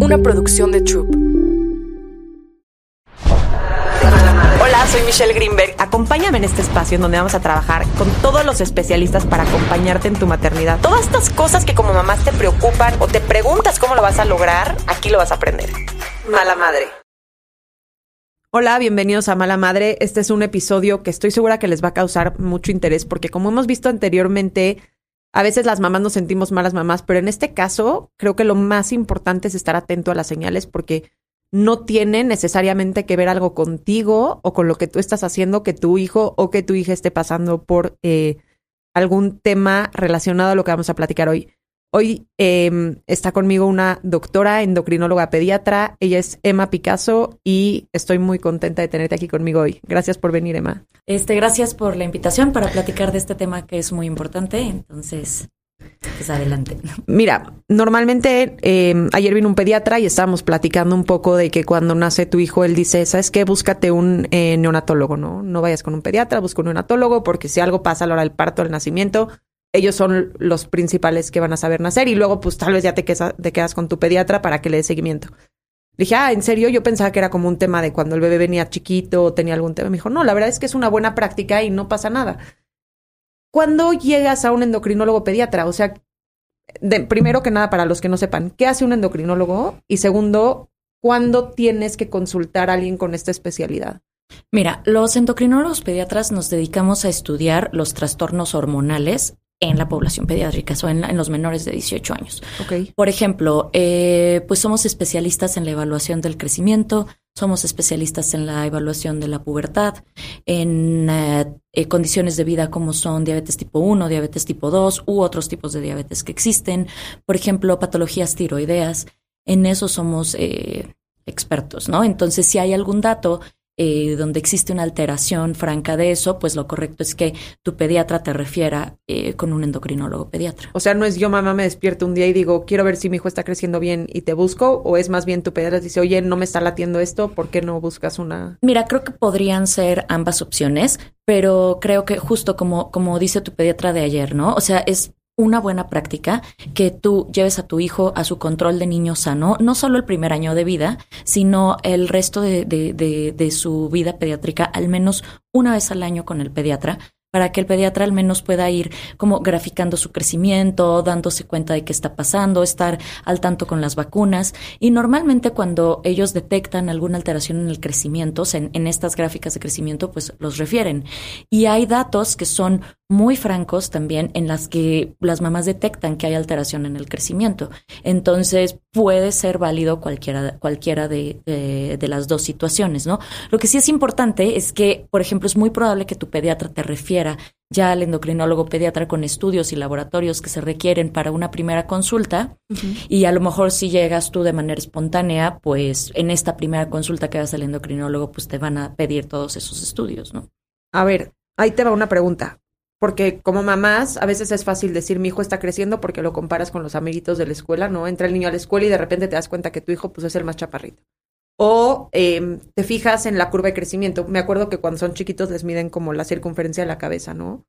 una producción de Troop. Hola, soy Michelle Greenberg. Acompáñame en este espacio en donde vamos a trabajar con todos los especialistas para acompañarte en tu maternidad. Todas estas cosas que como mamás te preocupan o te preguntas cómo lo vas a lograr, aquí lo vas a aprender. Mala madre. Hola, bienvenidos a Mala Madre. Este es un episodio que estoy segura que les va a causar mucho interés porque como hemos visto anteriormente, a veces las mamás nos sentimos malas mamás, pero en este caso creo que lo más importante es estar atento a las señales porque no tiene necesariamente que ver algo contigo o con lo que tú estás haciendo que tu hijo o que tu hija esté pasando por eh, algún tema relacionado a lo que vamos a platicar hoy. Hoy eh, está conmigo una doctora endocrinóloga pediatra. Ella es Emma Picasso y estoy muy contenta de tenerte aquí conmigo hoy. Gracias por venir, Emma. Este, gracias por la invitación para platicar de este tema que es muy importante. Entonces, pues adelante. Mira, normalmente eh, ayer vino un pediatra y estábamos platicando un poco de que cuando nace tu hijo, él dice, ¿sabes qué? Búscate un eh, neonatólogo, ¿no? No vayas con un pediatra, busca un neonatólogo porque si algo pasa a la hora del parto, del nacimiento, ellos son los principales que van a saber nacer y luego pues tal vez ya te quedas, con tu pediatra para que le dé seguimiento. Dije, ah, ¿en serio? Yo pensaba que era como un tema de cuando el bebé venía chiquito o tenía algún tema. Me dijo, no, la verdad es que es una buena práctica y no pasa nada. ¿Cuándo llegas a un endocrinólogo pediatra? O sea, primero que nada, para los que no sepan, ¿qué hace un endocrinólogo? Y segundo, ¿cuándo tienes que consultar a alguien con esta especialidad? Mira, los endocrinólogos pediatras nos dedicamos a estudiar los trastornos hormonales en la población pediátrica, o en, en, los menores de 18 años. Okay. Por ejemplo, eh, pues somos especialistas en la evaluación del crecimiento, somos especialistas en la evaluación de la pubertad, en eh, eh, condiciones de vida como son diabetes tipo 1, diabetes tipo 2 u otros tipos de diabetes que existen, por ejemplo, patologías tiroideas. En eso somos eh, expertos, ¿no? Entonces, si hay algún dato eh, donde existe una alteración franca de eso, pues lo correcto es que tu pediatra te refiera eh, con un endocrinólogo pediatra. O sea, no es yo mamá me despierto un día y digo, quiero ver si mi hijo está creciendo bien y te busco, o es más bien tu pediatra dice, oye, no me está latiendo esto, ¿por qué no buscas una? Mira, creo que podrían ser ambas opciones, pero creo que justo como, como dice tu pediatra de ayer, ¿no? O sea, es una buena práctica que tú lleves a tu hijo a su control de niño sano, no solo el primer año de vida, sino el resto de, su vida pediátrica, al menos una vez al año con el pediatra, para que el pediatra al menos pueda ir como graficando su crecimiento, dándose cuenta de qué está pasando, estar al tanto con las vacunas. Y normalmente cuando ellos detectan alguna alteración en el crecimiento, en, en estas gráficas de crecimiento, pues los refieren. Y hay datos que son muy francos también en las que las mamás detectan que hay alteración en el crecimiento. Entonces puede ser válido cualquiera, cualquiera de, de, de, las dos situaciones, ¿no? Lo que sí es importante es que, por ejemplo, es muy probable que tu pediatra te refiera ya al endocrinólogo pediatra con estudios y laboratorios que se requieren para una primera consulta. Uh -huh. Y a lo mejor si llegas tú de manera espontánea, pues en esta primera consulta que vas al endocrinólogo, pues te van a pedir todos esos estudios, ¿no? A ver, ahí te va una pregunta. Porque como mamás, a veces es fácil decir mi hijo está creciendo porque lo comparas con los amiguitos de la escuela, ¿no? Entra el niño a la escuela y de repente te das cuenta que tu hijo pues es el más chaparrito. O eh, te fijas en la curva de crecimiento. Me acuerdo que cuando son chiquitos les miden como la circunferencia de la cabeza, ¿no?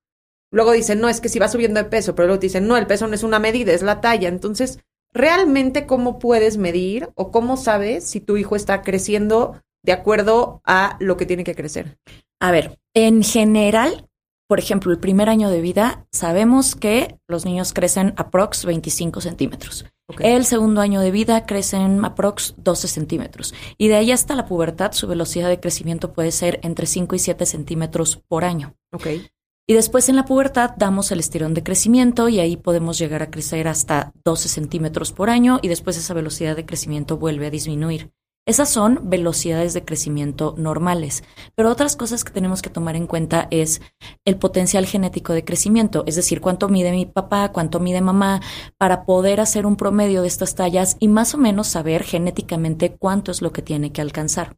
Luego dicen, no, es que si va subiendo de peso, pero luego te dicen, no, el peso no es una medida, es la talla. Entonces, ¿realmente cómo puedes medir o cómo sabes si tu hijo está creciendo de acuerdo a lo que tiene que crecer? A ver, en general, por ejemplo, el primer año de vida, sabemos que los niños crecen aprox 25 centímetros. Okay. El segundo año de vida crecen aprox 12 centímetros. Y de ahí hasta la pubertad, su velocidad de crecimiento puede ser entre 5 y 7 centímetros por año. Okay. Y después en la pubertad damos el estirón de crecimiento y ahí podemos llegar a crecer hasta 12 centímetros por año y después esa velocidad de crecimiento vuelve a disminuir. Esas son velocidades de crecimiento normales, pero otras cosas que tenemos que tomar en cuenta es el potencial genético de crecimiento, es decir, cuánto mide mi papá, cuánto mide mamá, para poder hacer un promedio de estas tallas y más o menos saber genéticamente cuánto es lo que tiene que alcanzar.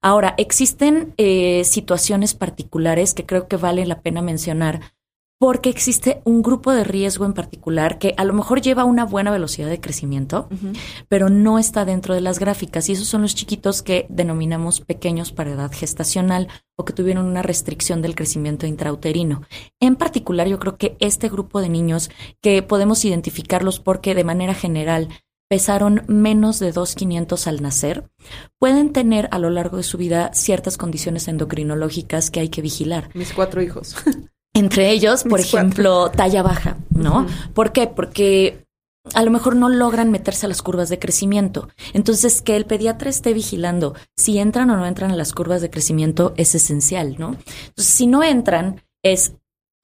Ahora, existen eh, situaciones particulares que creo que vale la pena mencionar porque existe un grupo de riesgo en particular que a lo mejor lleva una buena velocidad de crecimiento, uh -huh. pero no está dentro de las gráficas. Y esos son los chiquitos que denominamos pequeños para edad gestacional o que tuvieron una restricción del crecimiento intrauterino. En particular, yo creo que este grupo de niños que podemos identificarlos porque de manera general pesaron menos de 2,500 al nacer, pueden tener a lo largo de su vida ciertas condiciones endocrinológicas que hay que vigilar. Mis cuatro hijos. Entre ellos, por ejemplo, talla baja, ¿no? ¿Por qué? Porque a lo mejor no logran meterse a las curvas de crecimiento. Entonces, que el pediatra esté vigilando si entran o no entran a las curvas de crecimiento es esencial, ¿no? Entonces, si no entran, es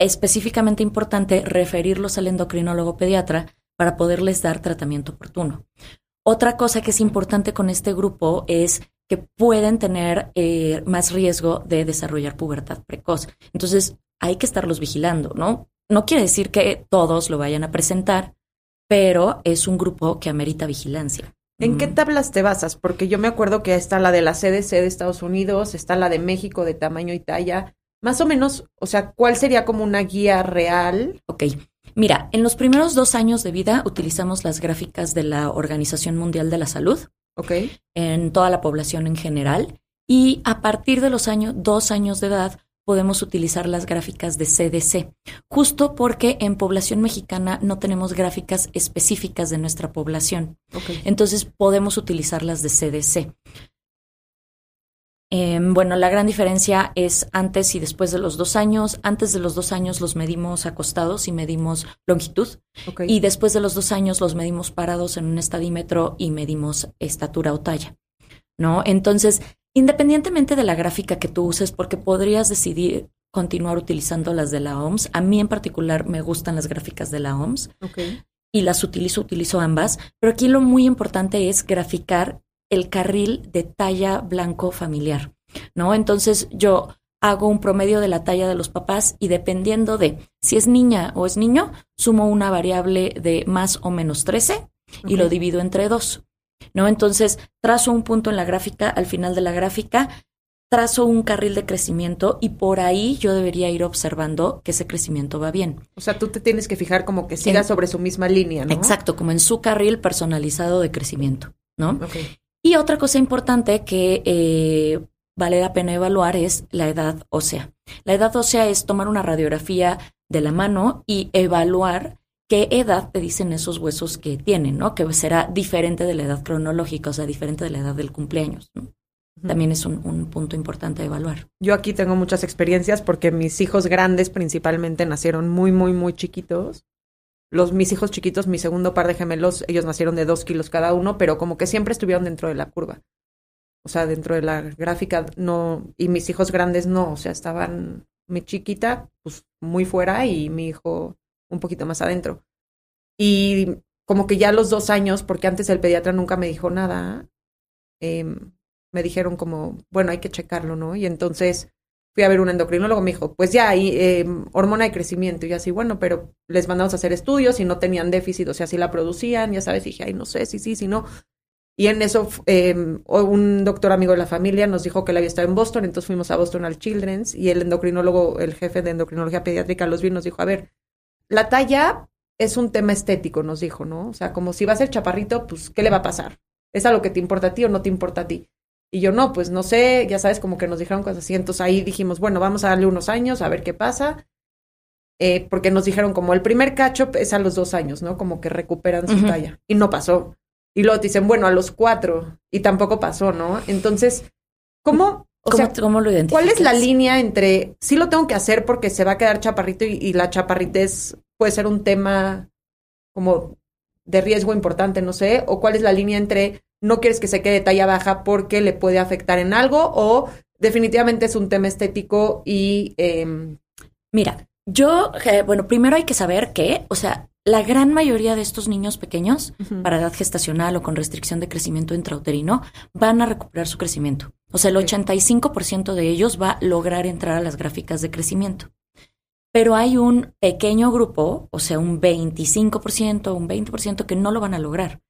específicamente importante referirlos al endocrinólogo pediatra para poderles dar tratamiento oportuno. Otra cosa que es importante con este grupo es que pueden tener eh, más riesgo de desarrollar pubertad precoz. Entonces, hay que estarlos vigilando, ¿no? No quiere decir que todos lo vayan a presentar, pero es un grupo que amerita vigilancia. ¿En qué tablas te basas? Porque yo me acuerdo que está la de la CDC de Estados Unidos, está la de México de tamaño y talla. Más o menos, o sea, ¿cuál sería como una guía real? Ok. Mira, en los primeros dos años de vida utilizamos las gráficas de la Organización Mundial de la Salud. Ok. En toda la población en general. Y a partir de los años, dos años de edad, podemos utilizar las gráficas de CDC, justo porque en población mexicana no tenemos gráficas específicas de nuestra población. Entonces podemos utilizar las de CDC. Em, bueno, la gran diferencia es antes y después de los dos años. Antes de los dos años los medimos acostados y medimos longitud. Y después de los dos años los medimos parados en un estadímetro y medimos estatura o talla. ¿No? Entonces, Independientemente de la gráfica que tú uses, porque podrías decidir continuar utilizando las de la OMS. A mí en particular me gustan las gráficas de la OMS. Y las utilizo, utilizo ambas. Pero aquí lo muy importante es graficar el carril de talla blanco familiar, ¿no? Entonces yo hago un promedio de la talla de los papás y dependiendo de si es niña o es niño, sumo una variable de más o menos 13 y lo divido entre dos. ¿No? Entonces, trazo un punto en la gráfica, al final de la gráfica, trazo un carril de crecimiento y por ahí yo debería ir observando que ese crecimiento va bien. O sea, tú te tienes que fijar como que siga sobre su misma línea, ¿no? Exacto, como en su carril personalizado de crecimiento, ¿no? Y otra cosa importante que eh, vale la pena evaluar es la edad ósea. La edad ósea es tomar una radiografía de la mano y evaluar qué edad te dicen esos huesos que tienen, ¿no? Que será diferente de la edad cronológica, o sea, diferente de la edad del cumpleaños. También es un, punto importante de evaluar. Yo aquí tengo muchas experiencias porque mis hijos grandes principalmente nacieron muy, muy, muy chiquitos. Los, mis hijos chiquitos, mi segundo par de gemelos, ellos nacieron de dos kilos cada uno, pero como que siempre estuvieron dentro de la curva. O sea, dentro de la gráfica no, y mis hijos grandes no, o sea, estaban mi chiquita, pues muy fuera y mi hijo un poquito más adentro. Y como que ya los dos años, porque antes el pediatra nunca me dijo nada, em, me dijeron como, bueno, hay que checarlo, ¿no? Y entonces fui a ver un endocrinólogo, me dijo, pues ya, hay em, hormona de crecimiento. Y así, bueno, pero les mandamos a hacer estudios y no tenían déficit, o sea, si la producían, ya sabes, dije, ay, no sé, si sí, si no. Y en eso em, un doctor amigo de la familia nos dijo que él había estado en Boston, entonces fuimos a Boston al Children's y el endocrinólogo, el jefe de endocrinología pediátrica, los vi nos dijo, a ver, la talla es un tema estético, nos dijo, ¿no? O sea, como si va a ser chaparrito, pues, ¿qué le va a pasar? ¿Es algo que te importa a ti o no te importa a ti? Y yo, no, pues no sé, ya sabes, como que nos dijeron cosas así. Entonces ahí dijimos, bueno, vamos a darle unos años a ver qué pasa. Eh, porque nos dijeron como el primer cacho es a los dos años, ¿no? Como que recuperan su talla. Y no pasó. Y luego te dicen, bueno, a los cuatro. Y tampoco pasó, ¿no? Entonces, ¿cómo o sea, ¿cómo lo ¿Cuál es la línea entre sí lo tengo que hacer porque se va a quedar chaparrito y, la chaparritez puede ser un tema como de riesgo importante, no sé? ¿O cuál es la línea entre no quieres que se quede talla baja porque le puede afectar en algo o definitivamente es un tema estético y... Em, Mira, yo, eh, bueno, primero hay que saber que, o sea, la gran mayoría de estos niños pequeños, para edad gestacional o con restricción de crecimiento intrauterino, van a recuperar su crecimiento. O sea, el 85% de ellos va a lograr entrar a las gráficas de crecimiento. Pero hay un pequeño grupo, o sea, un 25%, un 20% que no lo van a lograr,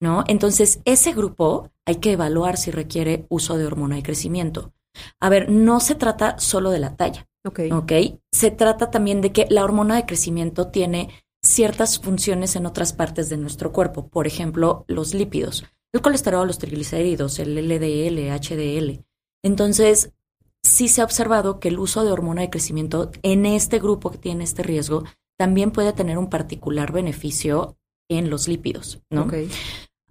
¿no? Entonces, ese grupo hay que evaluar si requiere uso de hormona de crecimiento. A ver, no se trata solo de la talla. Ok. Ok. Se trata también de que la hormona de crecimiento tiene ciertas funciones en otras partes de nuestro cuerpo, por ejemplo, los lípidos, el colesterol, los triglicéridos, el LDL, HDL. Entonces, sí se ha observado que el uso de hormona de crecimiento en este grupo que tiene este riesgo también puede tener un particular beneficio en los lípidos, ¿no?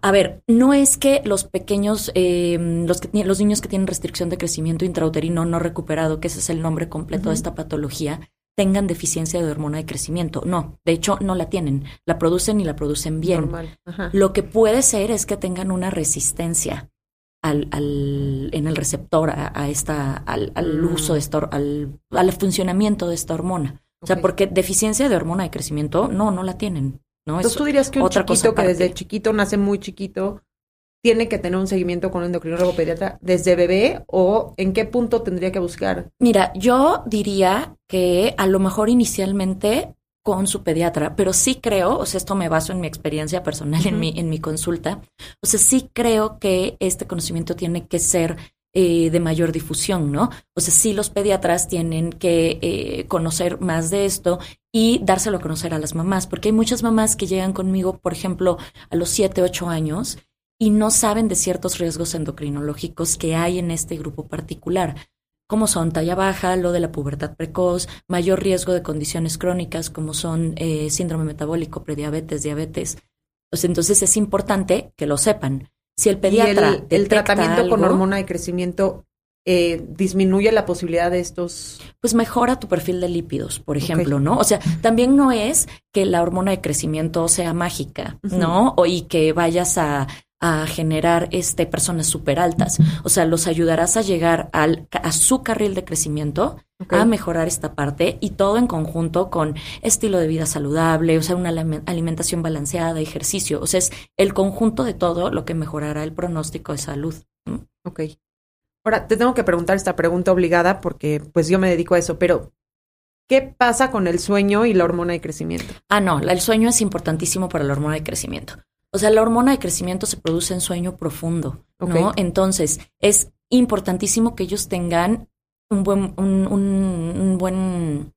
A ver, no es que los pequeños, eh, los, que, los niños que tienen restricción de crecimiento intrauterino no recuperado, que ese es el nombre completo de esta patología, tengan deficiencia de hormona de crecimiento. No, de hecho no la tienen, la producen y la producen bien. Lo que puede ser es que tengan una resistencia al, al en el receptor a, esta, al, al mm. uso de esta, al, al funcionamiento de esta hormona. O sea, porque deficiencia de hormona de crecimiento, no, no la tienen. ¿no? Entonces tú dirías que un chiquito que desde chiquito nace muy chiquito tiene que tener un seguimiento con un endocrinólogo pediatra desde bebé o en qué punto tendría que buscar? Mira, yo diría que a lo mejor inicialmente con su pediatra, pero sí creo, o sea, esto me baso en mi experiencia personal, en, mi, en mi consulta, o sea, sí creo que este conocimiento tiene que ser eh, de mayor difusión, ¿no? O sea, sí los pediatras tienen que eh, conocer más de esto y dárselo a conocer a las mamás, porque hay muchas mamás que llegan conmigo, por ejemplo, a los 7, 8 años y no saben de ciertos riesgos endocrinológicos que hay en este grupo particular, como son talla baja, lo de la pubertad precoz, mayor riesgo de condiciones crónicas como son eh, síndrome metabólico, prediabetes, diabetes. Pues entonces es importante que lo sepan. Si el pediatra. ¿Y el, tratamiento con hormona de crecimiento eh, disminuye la posibilidad de estos. Pues mejora tu perfil de lípidos, por ejemplo, ¿no? O sea, también no es que la hormona de crecimiento sea mágica, ¿no? O y que vayas a, a generar este personas súper altas. O sea, los ayudarás a llegar al, a su carril de crecimiento, a mejorar esta parte y todo en conjunto con estilo de vida saludable, o sea, una alimentación balanceada, ejercicio. O sea, es el conjunto de todo lo que mejorará el pronóstico de salud. Ok. Ahora, te tengo que preguntar esta pregunta obligada porque pues yo me dedico a eso, pero ¿qué pasa con el sueño y la hormona de crecimiento? Ah, no, el sueño es importantísimo para la hormona de crecimiento. O sea, la hormona de crecimiento se produce en sueño profundo, ¿no? Entonces, es importantísimo que ellos tengan un buen, un, buen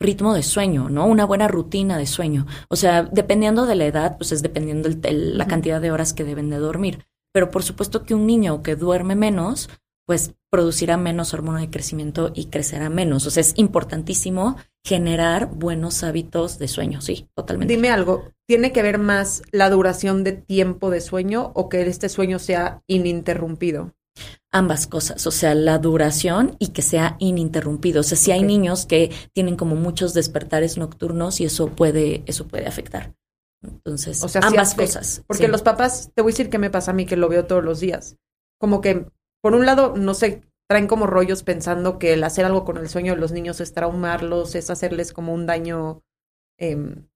ritmo de sueño, ¿no? Una buena rutina de sueño. O sea, dependiendo de la edad, pues es dependiendo de la cantidad de horas que deben de dormir. Pero por supuesto que un niño que duerme menos, pues producirá menos hormona de crecimiento y crecerá menos. O sea, es importantísimo generar buenos hábitos de sueño, sí, totalmente. Dime algo, ¿tiene que ver más la duración de tiempo de sueño o que este sueño sea ininterrumpido? Ambas cosas, o sea, la duración y que sea ininterrumpido. O sea, si hay niños que tienen como muchos despertares nocturnos y eso puede, eso puede afectar. Entonces, o sea, ambas cosas. Porque los papás, te voy a decir qué me pasa a mí que lo veo todos los días. Como que, por un lado, no sé, traen como rollos pensando que el hacer algo con el sueño de los niños es traumarlos, es hacerles como un daño em,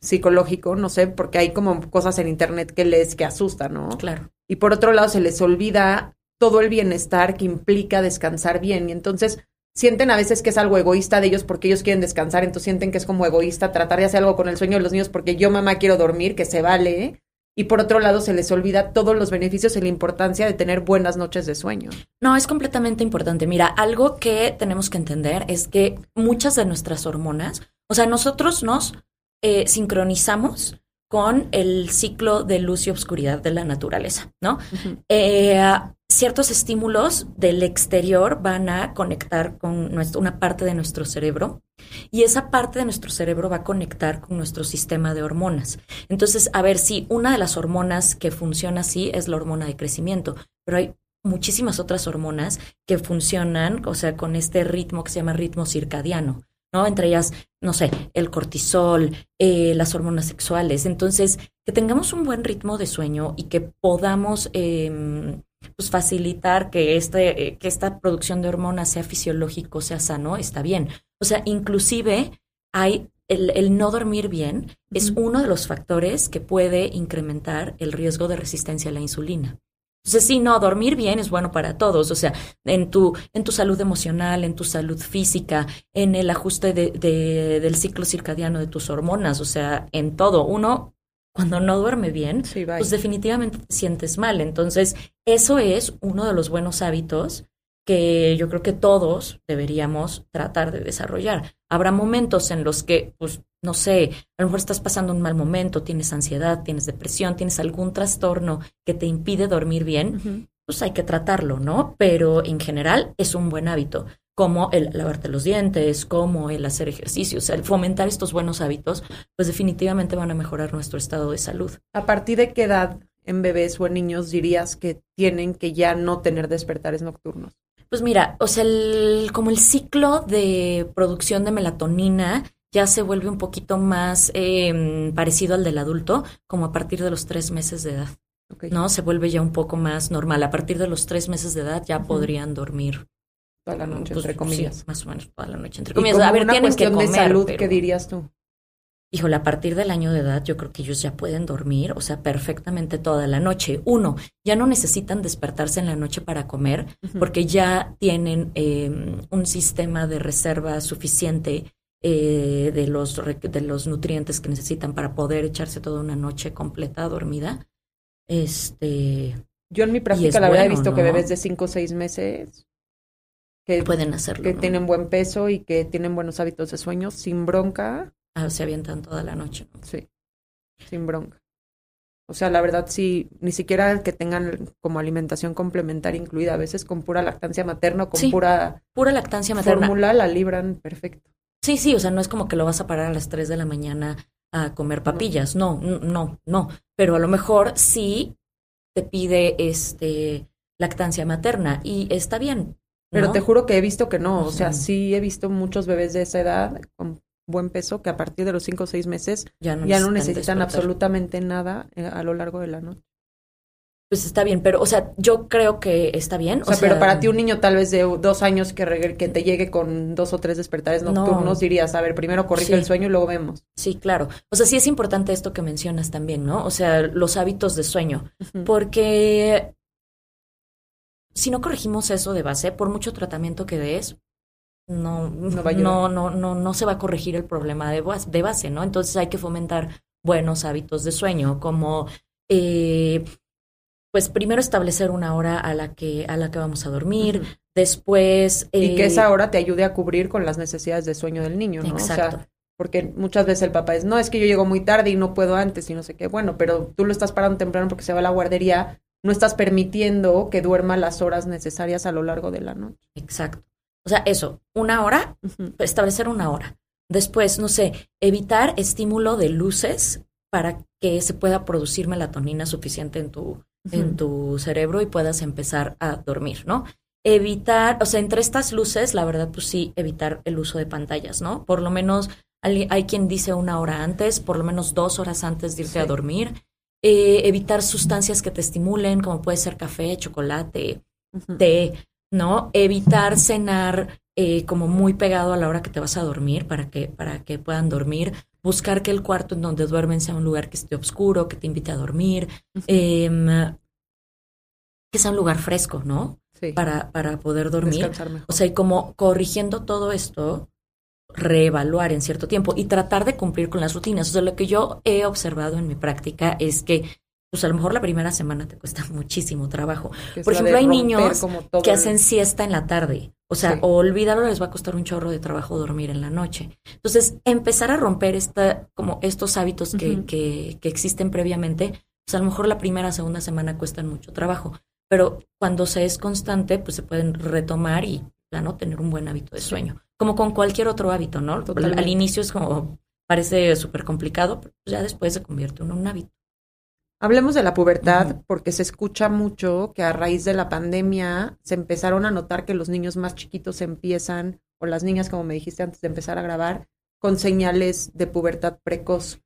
psicológico, no sé, porque hay como cosas en internet que les que asustan, ¿no? Claro. Y por otro lado se les olvida todo el bienestar que implica descansar bien y entonces sienten a veces que es algo egoísta de ellos porque ellos quieren descansar, entonces sienten que es como egoísta tratar de hacer algo con el sueño de los niños porque yo mamá quiero dormir, que se vale, y por otro lado se les olvida todos los beneficios y la importancia de tener buenas noches de sueño. No, es completamente importante. Mira, algo que tenemos que entender es que muchas de nuestras hormonas, o sea, nosotros nos eh, sincronizamos con el ciclo de luz y obscuridad de la naturaleza, ¿no? Eh, ciertos estímulos del exterior van a conectar con una parte de nuestro cerebro y esa parte de nuestro cerebro va a conectar con nuestro sistema de hormonas. Entonces, a ver si una de las hormonas que funciona así es la hormona de crecimiento, pero hay muchísimas otras hormonas que funcionan, o sea, con este ritmo que se llama ritmo circadiano. ¿no? Entre ellas, no sé, el cortisol, eh, las hormonas sexuales. Entonces, que tengamos un buen ritmo de sueño y que podamos em, pues facilitar que, este, eh, que esta producción de hormonas sea fisiológico, sea sano, está bien. O sea, inclusive hay el, el no dormir bien es uno de los factores que puede incrementar el riesgo de resistencia a la insulina. Entonces, sí, no, dormir bien es bueno para todos, o sea, en tu, en tu salud emocional, en tu salud física, en el ajuste de, de, del ciclo circadiano de tus hormonas, o sea, en todo. Uno, cuando no duerme bien, pues definitivamente te sientes mal. Entonces, eso es uno de los buenos hábitos que yo creo que todos deberíamos tratar de desarrollar. Habrá momentos en los que, pues, no sé, a lo mejor estás pasando un mal momento, tienes ansiedad, tienes depresión, tienes algún trastorno que te impide dormir bien, pues hay que tratarlo, ¿no? Pero en general es un buen hábito. Como el lavarte los dientes, como el hacer ejercicio, el fomentar estos buenos hábitos, pues definitivamente van a mejorar nuestro estado de salud. ¿A partir de qué edad en bebés o en niños dirías que tienen que ya no tener despertares nocturnos? Pues mira, o sea, el, como el ciclo de producción de melatonina ya se vuelve un poquito más em, parecido al del adulto, como a partir de los tres meses de edad. ¿No? Se vuelve ya un poco más normal. A partir de los tres meses de edad ya podrían dormir Toda la noche, pues, entre comillas. más o menos toda la noche, entre comillas. a ver, tienen que comer, de salud, ¿qué dirías tú? Híjole, a partir del año de edad, yo creo que ellos ya pueden dormir, o sea, perfectamente toda la noche. Uno, ya no necesitan despertarse en la noche para comer, porque ya tienen em, un sistema de reserva suficiente eh, de, los, de los nutrientes que necesitan para poder echarse toda una noche completa dormida. Este. Yo en mi práctica, la verdad, he visto que bebés de 5 o 6 meses que pueden hacerlo. Que tienen buen peso y que tienen buenos hábitos de sueño sin bronca. Ah, se avientan toda la noche. Sí, sin bronca. O sea, la verdad sí, ni siquiera que tengan como alimentación complementaria incluida, a veces con pura lactancia materna, con pura, pura lactancia materna. Fórmula la libran perfecto. Sí, sí, o sea, no es como que lo vas a parar a las 3 de la mañana a comer papillas, no, no, no, pero a lo mejor sí te pide este lactancia materna y está bien, pero te juro que he visto que no, o sea, sí he visto muchos bebés de esa edad con buen peso que a partir de los cinco o seis meses ya no, necesitan, absolutamente nada eh, a lo largo de la noche. Pues está bien, pero, o sea, yo creo que está bien. O, sea, pero para ti un niño tal vez de dos años que, que te llegue con dos o tres despertares nocturnos, dirías, a ver, primero corrige el sueño y luego vemos. Sí, claro. O sea, sí es importante esto que mencionas también, ¿no? O sea, los hábitos de sueño. Porque si no corregimos eso de base, por mucho tratamiento que des, no, no, no, no, no, se va a corregir el problema de, de base, ¿no? Entonces hay que fomentar buenos hábitos de sueño, como eh, pues primero establecer una hora a la que, a la que vamos a dormir, después... y que esa eh, hora te ayude a cubrir con las necesidades de sueño del niño, ¿no? Exacto. O sea, porque muchas veces el papá es, no, es que yo llego muy tarde y no puedo antes y no sé qué. Bueno, pero tú lo estás parando temprano porque se va a la guardería no estás permitiendo que duerma las horas necesarias a lo largo de la noche. Exacto. O sea, eso, una hora, establecer una hora. Después, no sé, evitar estímulo de luces para que se pueda producir melatonina suficiente en tu, en tu cerebro y puedas empezar a dormir, ¿no? Evitar, o sea, entre estas luces, la verdad, pues sí, evitar el uso de pantallas, ¿no? Por lo menos hay, quien dice una hora antes, por lo menos dos horas antes de irte a dormir eh, evitar sustancias que te estimulen, como puede ser café, chocolate, té, ¿no? Evitar cenar eh, como muy pegado a la hora que te vas a dormir para que, para que puedan dormir. Buscar que el cuarto en donde duermen sea un lugar que esté oscuro, que te invite a dormir. Em, que sea un lugar fresco, ¿no? Sí. Para, para poder dormir. O sea, y como corrigiendo todo esto, reevaluar en cierto tiempo y tratar de cumplir con las rutinas. O sea, lo que yo he observado en mi práctica es que pues a lo mejor la primera semana te cuesta muchísimo trabajo. Por ejemplo, hay niños que hacen siesta en la tarde. O sea, olvídalo, les va a costar un chorro de trabajo dormir en la noche. Entonces, empezar a romper esta, como estos hábitos que, que, que existen previamente, pues a lo mejor la primera, segunda semana cuestan mucho trabajo. Pero cuando se es constante, pues se pueden retomar y, no tener un buen hábito de sueño como con cualquier otro hábito, ¿no? Al inicio es como, parece súper complicado, pero ya después se convierte en un hábito. Hablemos de la pubertad, porque se escucha mucho que a raíz de la pandemia se empezaron a notar que los niños más chiquitos empiezan, o las niñas, como me dijiste antes de empezar a grabar, con señales de pubertad precoz.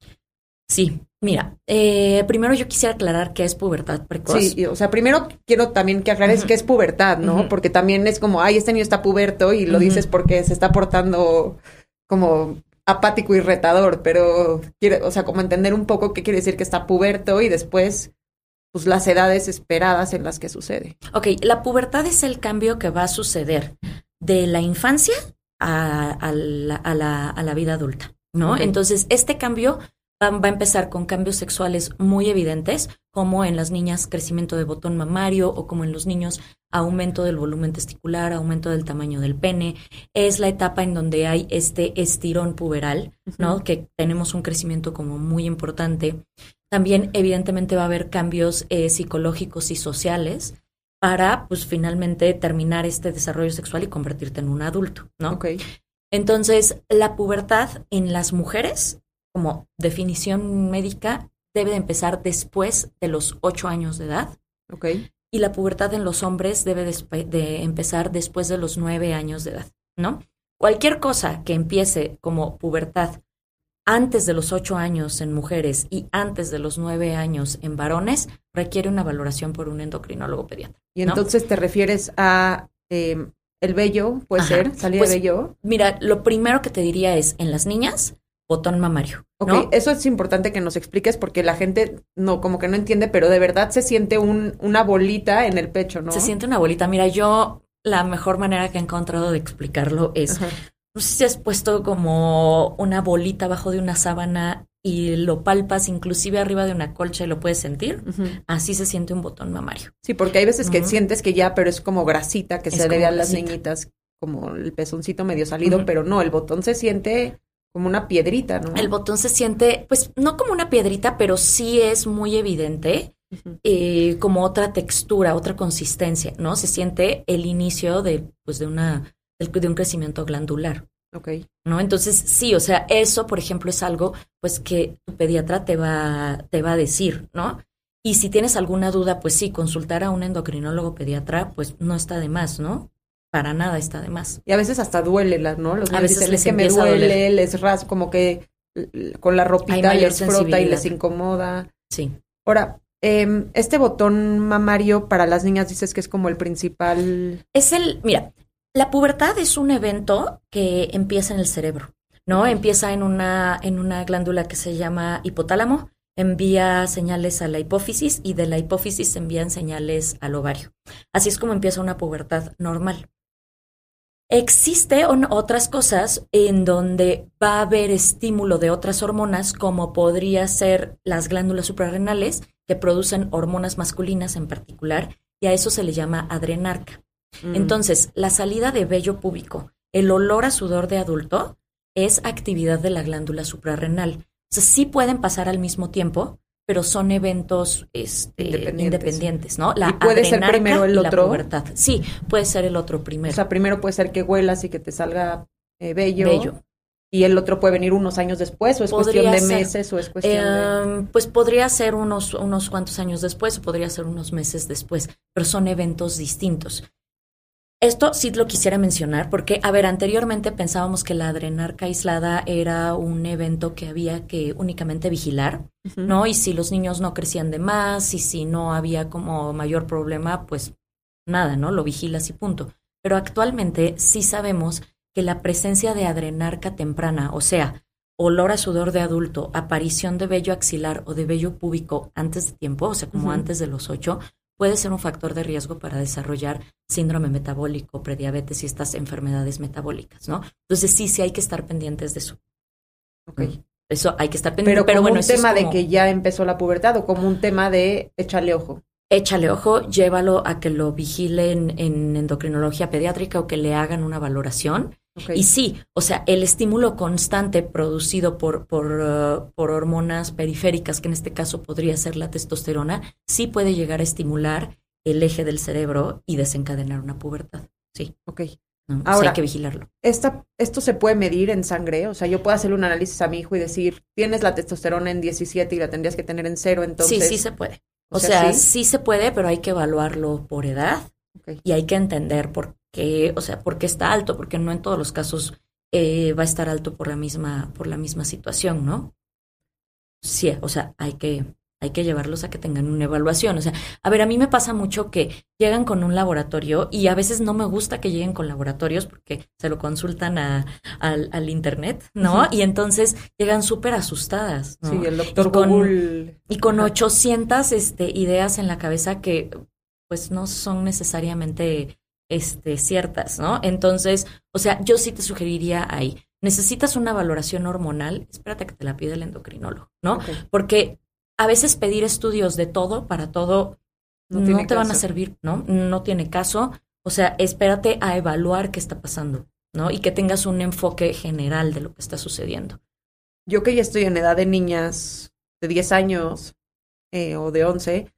Sí, mira, eh, primero yo quisiera aclarar qué es pubertad precoz. Sí, o sea, primero quiero también que aclares qué es pubertad, ¿no? Porque también es como, ay, este niño está puberto y lo dices porque se está portando como apático y retador, pero quiere, o sea, como entender un poco qué quiere decir que está puberto y después pues las edades esperadas en las que sucede. Ok, la pubertad es el cambio que va a suceder de la infancia a, la, a la, a la vida adulta, ¿no? Entonces, este cambio va a empezar con cambios sexuales muy evidentes, como en las niñas crecimiento de botón mamario o como en los niños aumento del volumen testicular, aumento del tamaño del pene. Es la etapa en donde hay este estirón puberal, ¿no? Que tenemos un crecimiento como muy importante. También evidentemente va a haber cambios eh, psicológicos y sociales para, pues, finalmente terminar este desarrollo sexual y convertirte en un adulto, ¿no? Ok. Entonces, la pubertad en las mujeres, como definición médica, debe de empezar después de los ocho años de edad Ok. y la pubertad en los hombres debe despe- de empezar después de los nueve años de edad, ¿no? Cualquier cosa que empiece como pubertad antes de los ocho años en mujeres y antes de los nueve años en varones requiere una valoración por un endocrinólogo pediatra. Y entonces te refieres a eh, el vello, puede Ajá. ser, salida Pues, de vello. Mira, lo primero que te diría es en las niñas, botón mamario. Ok, ¿no? eso es importante que nos expliques porque la gente no, como que no entiende, pero de verdad se siente un, una bolita en el pecho, ¿no? Se siente una bolita. Mira, yo la mejor manera que he encontrado de explicarlo es, Ajá. no sé si has puesto como una bolita abajo de una sábana y lo palpas inclusive arriba de una colcha y lo puedes sentir. Así se siente un botón mamario. Sí, porque hay veces que sientes que ya, pero es como grasita que Es se ve a las grasita. niñitas, como el pezoncito medio salido, pero no, el botón se siente como una piedrita, ¿no? El botón se siente, pues no como una piedrita, pero sí es muy evidente eh, como otra textura, otra consistencia, ¿no? Se siente el inicio de, pues, de una, de un crecimiento glandular. Ok. ¿no? Entonces, sí, o sea, eso, por ejemplo, es algo pues que tu pediatra te va, te va a decir, ¿no? Y si tienes alguna duda, pues sí, consultar a un endocrinólogo pediatra, pues no está de más, ¿no? Para nada está de más. Y a veces hasta duele, ¿no? Los A veces dicen, les es que me duele, doler. les rasgo, como que con la ropita les frota y les incomoda. Sí. Ahora, em, este botón mamario para las niñas dices que es como el principal. Es el, mira, la pubertad es un evento que empieza en el cerebro, ¿no? Empieza en una, en una glándula que se llama hipotálamo, envía señales a la hipófisis y de la hipófisis envían señales al ovario. Así es como empieza una pubertad normal. Existen otras cosas en donde va a haber estímulo de otras hormonas, como podría ser las glándulas suprarrenales, que producen hormonas masculinas en particular, y a eso se le llama adrenarca. Mm, Entonces, la salida de vello púbico, el olor a sudor de adulto, es actividad de la glándula suprarrenal. O sea, sí pueden pasar al mismo tiempo, pero son eventos este, Independientes. independientes. ¿no? La ¿Y puede ser primero el la otro? pubertad. Sí, puede ser el otro o primero. sea, primero puede ser que huelas y que te salga eh. Bello. Y el otro puede venir unos años después, o es Podría cuestión de ser. meses, o es cuestión de. Em, pues podría ser unos, unos cuantos años después o podría ser unos meses después, pero son eventos distintos. Esto sí lo quisiera mencionar porque, a ver, anteriormente pensábamos que la adrenarca aislada era un evento que había que únicamente vigilar. ¿no? Y si los niños no crecían de más y si no había como mayor problema, pues nada, ¿no? Lo vigilas y punto. Pero actualmente sí sabemos que la presencia de adrenarca temprana, o sea, olor a sudor de adulto, aparición de vello axilar o de vello púbico antes de tiempo, o sea, como antes de los ocho, puede ser un factor de riesgo para desarrollar síndrome metabólico, prediabetes y estas enfermedades metabólicas, ¿no? Entonces sí, sí hay que estar pendientes de eso. Ok. Eso hay que estar pendiente. Pero, Pero, como bueno, un tema de que ya empezó la pubertad o como un tema de échale ojo. échale ojo, llévalo a que lo vigilen en endocrinología pediátrica o que le hagan una valoración. Y sí, o sea, el estímulo constante producido por, por, uh, por hormonas periféricas, que en este caso podría ser la testosterona, sí puede llegar a estimular el eje del cerebro y desencadenar una pubertad. Sí, Ok. ¿no? O sea, Ahora- hay que vigilarlo. Esta, ¿Esto se puede medir en sangre? O sea, yo puedo hacerle un análisis a mi hijo y decir, tienes la testosterona en 17 y la tendrías que tener en cero, entonces... sí, sí se puede. o O, sea, sea, ¿sí? sí se puede, pero hay que evaluarlo por edad. Y hay que entender por qué, o sea, por qué está alto, porque no en todos los casos eh, va a estar alto por la misma, por la misma situación, ¿no? Sí, o sea, hay que, hay que llevarlos a que tengan una evaluación. O sea, a ver, a mí me pasa mucho que llegan con un laboratorio y a veces no me gusta que lleguen con laboratorios porque se lo consultan a, al, al internet, ¿no? Y entonces llegan súper asustadas, ¿no? Sí, el doctor Y con- Google... y con Ajá. 800 este, ideas en la cabeza que pues no son necesariamente este, ciertas, ¿no? Entonces, o sea, yo sí te sugeriría ahí, necesitas una valoración hormonal, espérate que te la pida el endocrinólogo, ¿no? Porque a veces pedir estudios de todo para todo No te van a servir, ¿no? No tiene caso. O sea, espérate a evaluar qué está pasando, ¿no? Y que tengas un enfoque general de lo que está sucediendo. Yo que ya estoy en edad de niñas de 10 años eh, o de 11,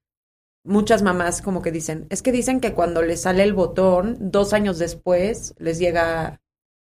muchas mamás como que dicen, es que dicen que cuando les sale el botón, dos años después les llega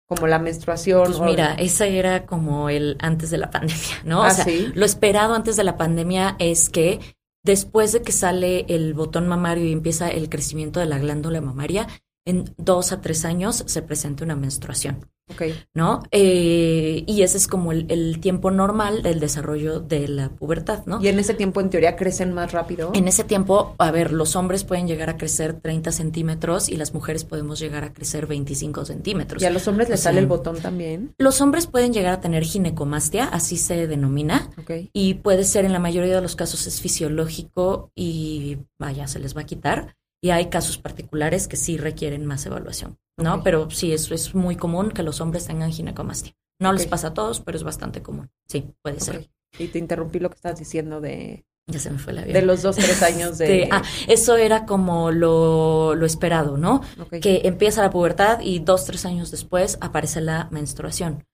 como la menstruación. Pues o- mira, ese era como el antes de la pandemia, ¿no? Ah, o sea, ¿sí? lo esperado antes de la pandemia es que después de que sale el botón mamario y empieza el crecimiento de la glándula mamaria, en dos a tres años se presenta una menstruación, Ok. ¿no? Eh, y ese es como el, el tiempo normal del desarrollo de la pubertad, ¿no? Y en ese tiempo, en teoría, crecen más rápido. En ese tiempo, a ver, los hombres pueden llegar a crecer 30 centímetros y las mujeres podemos llegar a crecer 25 centímetros. Y a los hombres les O sea, sale el botón también. Los hombres pueden llegar a tener ginecomastia, así se denomina, Ok. y puede ser en la mayoría de los casos es fisiológico y vaya, se les va a quitar. Y hay casos particulares que sí requieren más evaluación, ¿no? Pero sí, es, es muy común que los hombres tengan ginecomastia. No les pasa a todos, pero es bastante común. Sí, puede ser. Y te interrumpí lo que estabas diciendo de, Ya se me fue la vida. de los dos, tres años de... De- ah, eso era como lo, lo esperado, ¿no? Que empieza la pubertad y dos, tres años después aparece la menstruación.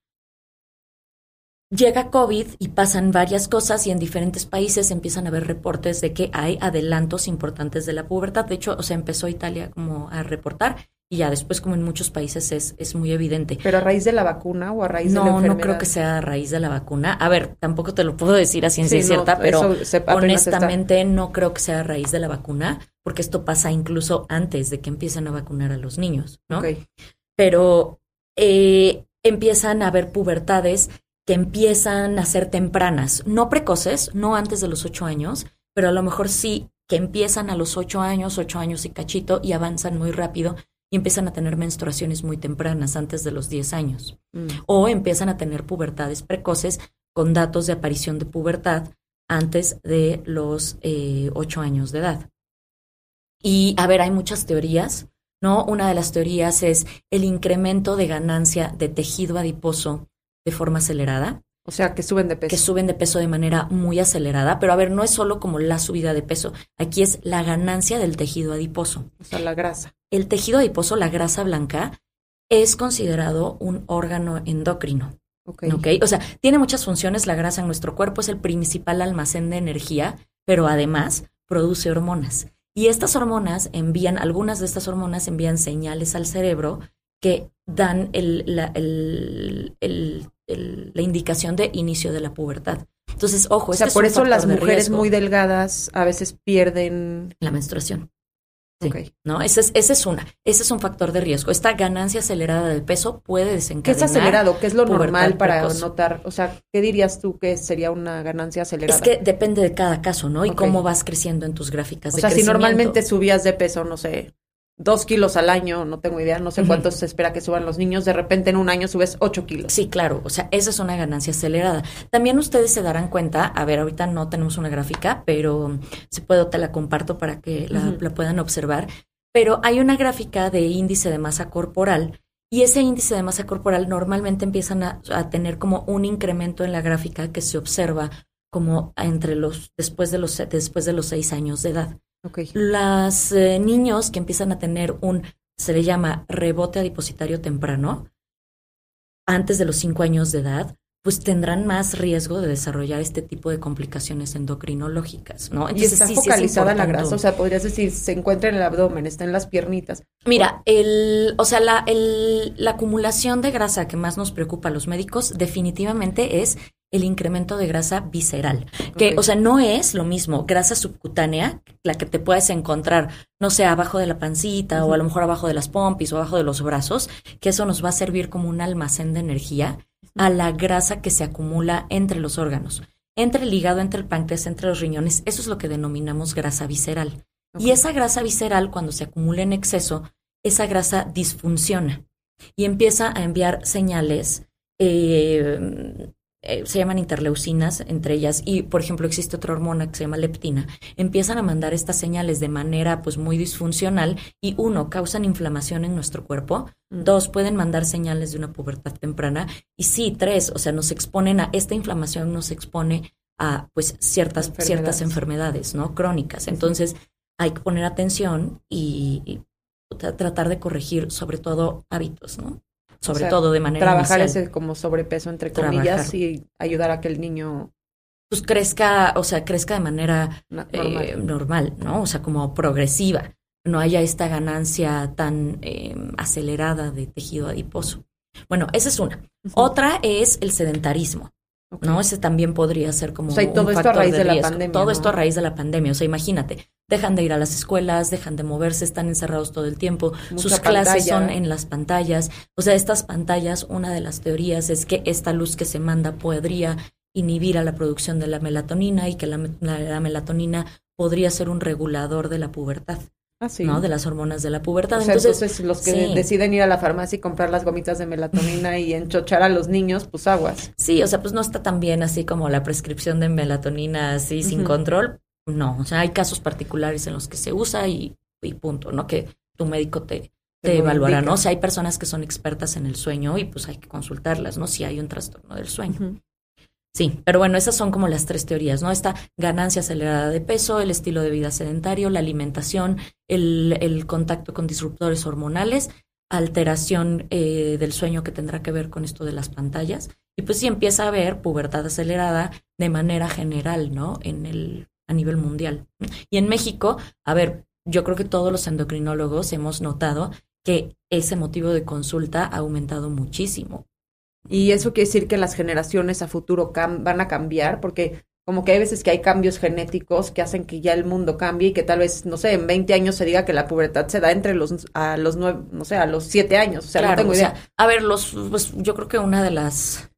Llega COVID y pasan varias cosas y en diferentes países empiezan a haber reportes de que hay adelantos importantes de la pubertad. De hecho, o sea, empezó Italia como a reportar y ya después como en muchos países es, es muy evidente. ¿Pero a raíz de la vacuna o a raíz de la No, enfermedad? no creo que sea a raíz de la vacuna. A ver, tampoco te lo puedo decir a ciencia Sí, no, cierta, pero se- está. honestamente no creo que sea a raíz de la vacuna, porque esto pasa incluso antes de que empiecen a vacunar a los niños, ¿no? Ok. pero eh, empiezan a haber pubertades que empiezan a ser tempranas, no precoces, no antes de los ocho años, pero a lo mejor sí que empiezan a los ocho años, ocho años y cachito y avanzan muy rápido y empiezan a tener menstruaciones muy tempranas, antes de los 10 años, Mm. o empiezan a tener pubertades precoces con datos de aparición de pubertad antes de los eh, ocho años de edad. Y a ver, hay muchas teorías, ¿no? Una de las teorías es el incremento de ganancia de tejido adiposo de forma acelerada, O sea, que suben de peso. que suben de peso de manera muy acelerada, pero a ver, no es solo como la subida de peso, aquí es la ganancia del tejido adiposo. O sea, la grasa. El tejido adiposo, la grasa blanca, es considerado un órgano endocrino. Ok. ¿ok? O sea, tiene muchas funciones. La grasa en nuestro cuerpo es el principal almacén de energía, pero además produce hormonas. Y estas hormonas envían, algunas de estas hormonas envían señales al cerebro que dan el- la, el- el- el- la indicación de inicio de la pubertad. Entonces, ojo, O este sea, es por un eso las mujeres riesgo, muy delgadas a veces pierden... la menstruación. Sí, Ok. ¿no? Ese es, ese es una, ese es un factor de riesgo. Esta ganancia acelerada de peso puede ¿Qué desencadenar. es acelerado? ¿Qué es lo normal para precoz. notar? O sea, ¿qué dirías tú que sería una ganancia acelerada? Es que depende de cada caso, ¿no? Y cómo vas creciendo en tus gráficas o de sea, si normalmente subías de peso, no sé, dos kilos al año, no tengo idea, no sé cuántos se espera que suban los niños, de repente en un año subes ocho kilos. Sí, claro, o sea, esa es una ganancia acelerada. También ustedes se darán cuenta, a ver, ahorita no tenemos una gráfica, pero si puedo te la comparto para que la puedan observar. Pero hay una gráfica de índice de masa corporal y ese índice de masa corporal normalmente empiezan a, a tener como un incremento en la gráfica que se observa como entre los después de los después de los seis años de edad. Ok. Los eh, niños que empiezan a tener un, se le llama rebote adipositario temprano, antes de los cinco años de edad, pues tendrán más riesgo de desarrollar este tipo de complicaciones endocrinológicas, ¿no? y está sí, sí es focalizada la grasa, o sea, podrías decir, se encuentra en el abdomen, está en las piernitas. Mira, el, o sea, la, el- la acumulación de grasa que más nos preocupa a los médicos definitivamente es el incremento de grasa visceral, que, o sea, no es lo mismo grasa subcutánea, la que te puedes encontrar, no sé, abajo de la pancita o a lo mejor abajo de las pompis o abajo de los brazos, que eso nos va a servir como un almacén de energía a la grasa que se acumula entre los órganos, entre el hígado, entre el páncreas, entre los riñones, eso es lo que denominamos grasa visceral. Y esa grasa visceral, cuando se acumula en exceso, esa grasa disfunciona y empieza a enviar señales, eh, eh, se llaman interleucinas entre ellas, y por ejemplo existe otra hormona que se llama leptina, empiezan a mandar estas señales de manera pues muy disfuncional y uno, causan inflamación en nuestro cuerpo, Mm. dos, pueden mandar señales de una pubertad temprana y sí, tres, o sea, nos exponen a, esta inflamación nos expone a pues ciertas, Enfermedades. ciertas enfermedades, ¿no? Crónicas. Entonces, hay que poner atención y, y tra- tratar de corregir sobre todo hábitos, ¿no? Sobre sea, todo de manera Trabajar inicial. ese como sobrepeso, entre Trabajar. comillas, y ayudar a que el niño pues crezca, o sea, crezca de manera eh, normal. ¿no? O sea, como progresiva. No haya esta ganancia tan eh, acelerada de tejido adiposo. Bueno, esa es una. Otra es el sedentarismo. ¿no? Ese también podría ser como O sea, y un todo esto a raíz de la pandemia, Todo ¿no? esto a raíz de la pandemia. O sea, imagínate, dejan de ir a las escuelas, dejan de moverse, están encerrados todo el tiempo, Mucha sus clases son en las pantallas. O sea, estas pantallas, una de las teorías es que esta luz que se manda podría inhibir a la producción de la melatonina y que la, me- la- la melatonina podría ser un regulador de la pubertad, Ah, sí. ¿no? De las hormonas de la pubertad. O sea, entonces, entonces, los que sí. deciden ir a la farmacia y comprar las gomitas de melatonina y enchochar a los niños, pues aguas. Sí, o sea, pues no está tan bien así como la prescripción de melatonina así sin control. No, o sea, hay casos particulares en los que se usa y, y punto, ¿no? Que tu médico te, Te te lo evaluará. ¿no? O sea, hay personas que son expertas en el sueño y pues hay que consultarlas, ¿no? Si hay un trastorno del sueño. Sí, pero bueno, esas son como las tres teorías, ¿no? Esta ganancia acelerada de peso, el estilo de vida sedentario, la alimentación, el, el contacto con disruptores hormonales, alteración eh, del sueño que tendrá que ver con esto de las pantallas. Y pues sí empieza a haber pubertad acelerada de manera general, ¿no? En el, a nivel mundial. Y en México, a ver, yo creo que todos los endocrinólogos hemos notado que ese motivo de consulta ha aumentado muchísimo. Y eso quiere decir que las generaciones a futuro van a cambiar, porque como que hay veces que hay cambios genéticos que hacen que ya el mundo cambie y que tal vez, no sé, en 20 años se diga que la pubertad se da entre los, a los nueve, no sé, a los 7 años. O sea, Claro, no tengo o idea. sea, a ver, los, pues, yo creo que una de las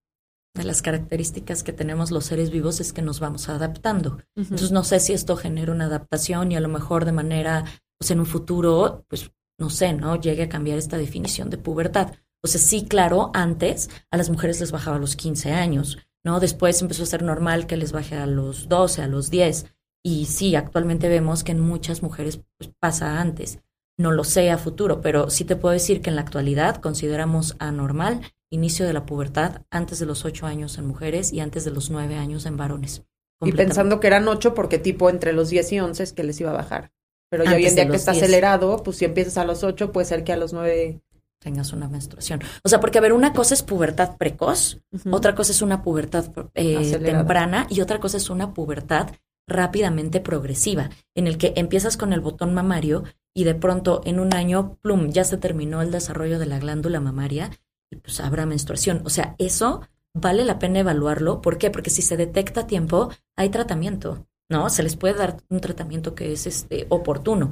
de las características que tenemos los seres vivos es que nos vamos adaptando. Entonces no sé si esto genera una adaptación y a lo mejor de manera, pues en un futuro, pues no sé, ¿no? Llegue a cambiar esta definición de pubertad. O sea, sí, claro, antes a las mujeres les bajaba a los 15 años, ¿no? Después empezó a ser normal que les baje a los 12, a los 10. Y sí, actualmente vemos que en muchas mujeres pues, pasa antes. No lo sé a futuro, pero sí te puedo decir que en la actualidad consideramos anormal inicio de la pubertad antes de los 8 años en mujeres y antes de los 9 años en varones. Y pensando que eran 8 porque tipo entre los 10 y 11 es que les iba a bajar. Pero ya hoy en día que está 10. acelerado, pues si empiezas a los 8, puede ser que a los 9... tengas una menstruación. O sea, porque a ver, una cosa es pubertad precoz, otra cosa es una pubertad eh, temprana y otra cosa es una pubertad rápidamente progresiva, en el que empiezas con el botón mamario y de pronto en un año, plum, ya se terminó el desarrollo de la glándula mamaria y pues habrá menstruación. O sea, eso vale la pena evaluarlo. ¿Por qué? Porque si se detecta a tiempo, hay tratamiento, ¿no? Se les puede dar un tratamiento que es este oportuno.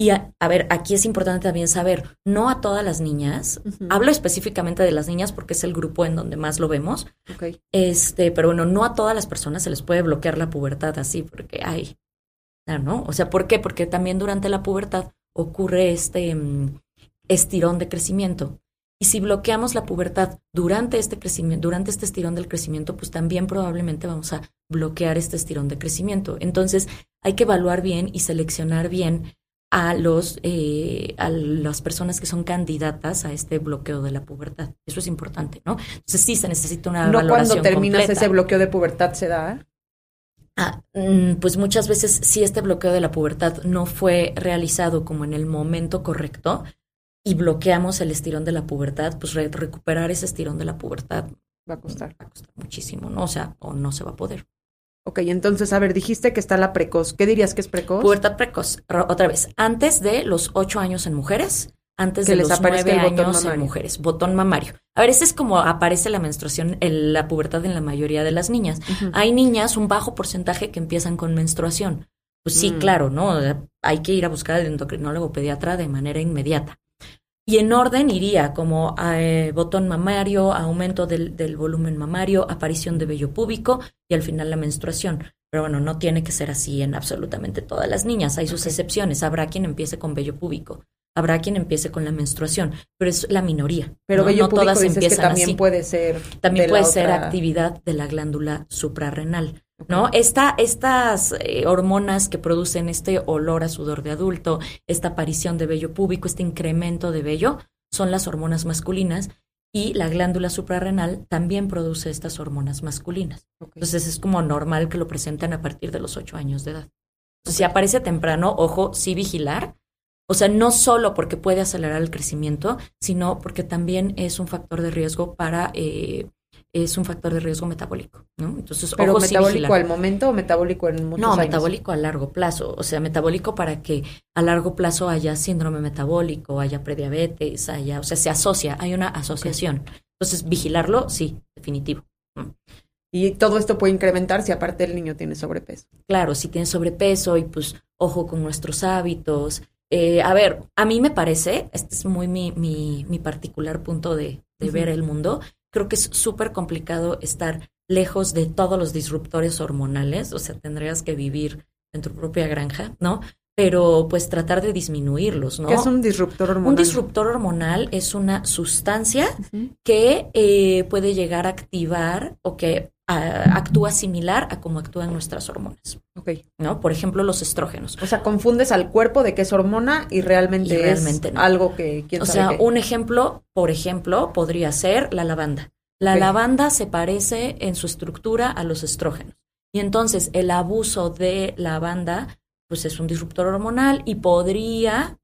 Y a, a ver, aquí es importante también saber, no a todas las niñas, hablo específicamente de las niñas porque es el grupo en donde más lo vemos, este, pero bueno, no a todas las personas se les puede bloquear la pubertad así, porque hay, ah, ¿no? O sea, ¿por qué? Porque también durante la pubertad ocurre este mm, estirón de crecimiento. Y si bloqueamos la pubertad durante este crecimiento, durante este estirón del crecimiento, pues también probablemente vamos a bloquear este estirón de crecimiento. Entonces, hay que evaluar bien y seleccionar bien a los eh, a las personas que son candidatas a este bloqueo de la pubertad. Eso es importante, ¿no? Entonces sí se necesita una No valoración cuando terminas completa. ese bloqueo de pubertad se da. Ah, mm, pues muchas veces si este bloqueo de la pubertad no fue realizado como en el momento correcto y bloqueamos el estirón de la pubertad, pues re- recuperar ese estirón de la pubertad Va a costar. va a costar muchísimo, ¿no? O sea, o no se va a poder. Ok, entonces, a ver, dijiste que está la precoz. ¿Qué dirías que es precoz? Pubertad precoz, otra vez, antes de los ocho años en mujeres, antes Que de les los aparezca nueve el botón años en mamario. mujeres, botón mamario. A ver, ese es como aparece la menstruación, el- la pubertad en la mayoría de las niñas. Hay niñas, un bajo porcentaje que empiezan con menstruación. Pues sí, Mm. claro, ¿no? Hay que ir a buscar al endocrinólogo pediatra de manera inmediata. Y en orden iría como eh, botón mamario, aumento del, del volumen mamario, aparición de vello púbico y al final la menstruación. Pero bueno, no tiene que ser así en absolutamente todas las niñas. Hay sus excepciones. Habrá quien empiece con vello púbico. Habrá quien empiece con la menstruación, pero es la minoría. Pero ¿no? vello No púbico todas dices que también así. puede ser. También puede ser otra- actividad de la glándula suprarrenal, ¿no? Esta, estas eh, hormonas que producen este olor a sudor de adulto, esta aparición de vello púbico, este incremento de vello, son las hormonas masculinas y la glándula suprarrenal también produce estas hormonas masculinas. Entonces es como normal que lo presenten a partir de los ocho años de edad. Entonces, Si aparece temprano, ojo, sí vigilar. O sea, no solo porque puede acelerar el crecimiento, sino porque también es un factor de riesgo para eh, es un factor de riesgo metabólico, ¿no? Entonces, ¿Pero ojo, metabólico al momento o metabólico en muchos No, años? metabólico a largo plazo, o sea, metabólico para que a largo plazo haya síndrome metabólico, haya prediabetes, haya, o sea, se asocia, hay una asociación. Entonces, vigilarlo, sí, definitivo. Y todo esto puede incrementar si aparte el niño tiene sobrepeso. Claro, si tienes sobrepeso y pues ojo con nuestros hábitos. Eh, a ver, a mí me parece, este es muy mi, mi, mi particular punto de, de ver el mundo, creo que es súper complicado estar lejos de todos los disruptores hormonales, o sea, tendrías que vivir en tu propia granja, ¿no? Pero pues tratar de disminuirlos, ¿no? ¿Qué es un disruptor hormonal? Un disruptor hormonal es una sustancia que eh, puede llegar a activar o que ah, actúa similar a cómo actúan nuestras hormonas, Ok. ¿no? Por ejemplo, los estrógenos. O sea, confundes al cuerpo de que es hormona y realmente, Y realmente es no. algo que quién O sabe sea, qué. un ejemplo, por ejemplo, podría ser la lavanda. La lavanda se parece en su estructura a los estrógenos. Y entonces el abuso de lavanda, pues es un disruptor hormonal y podría,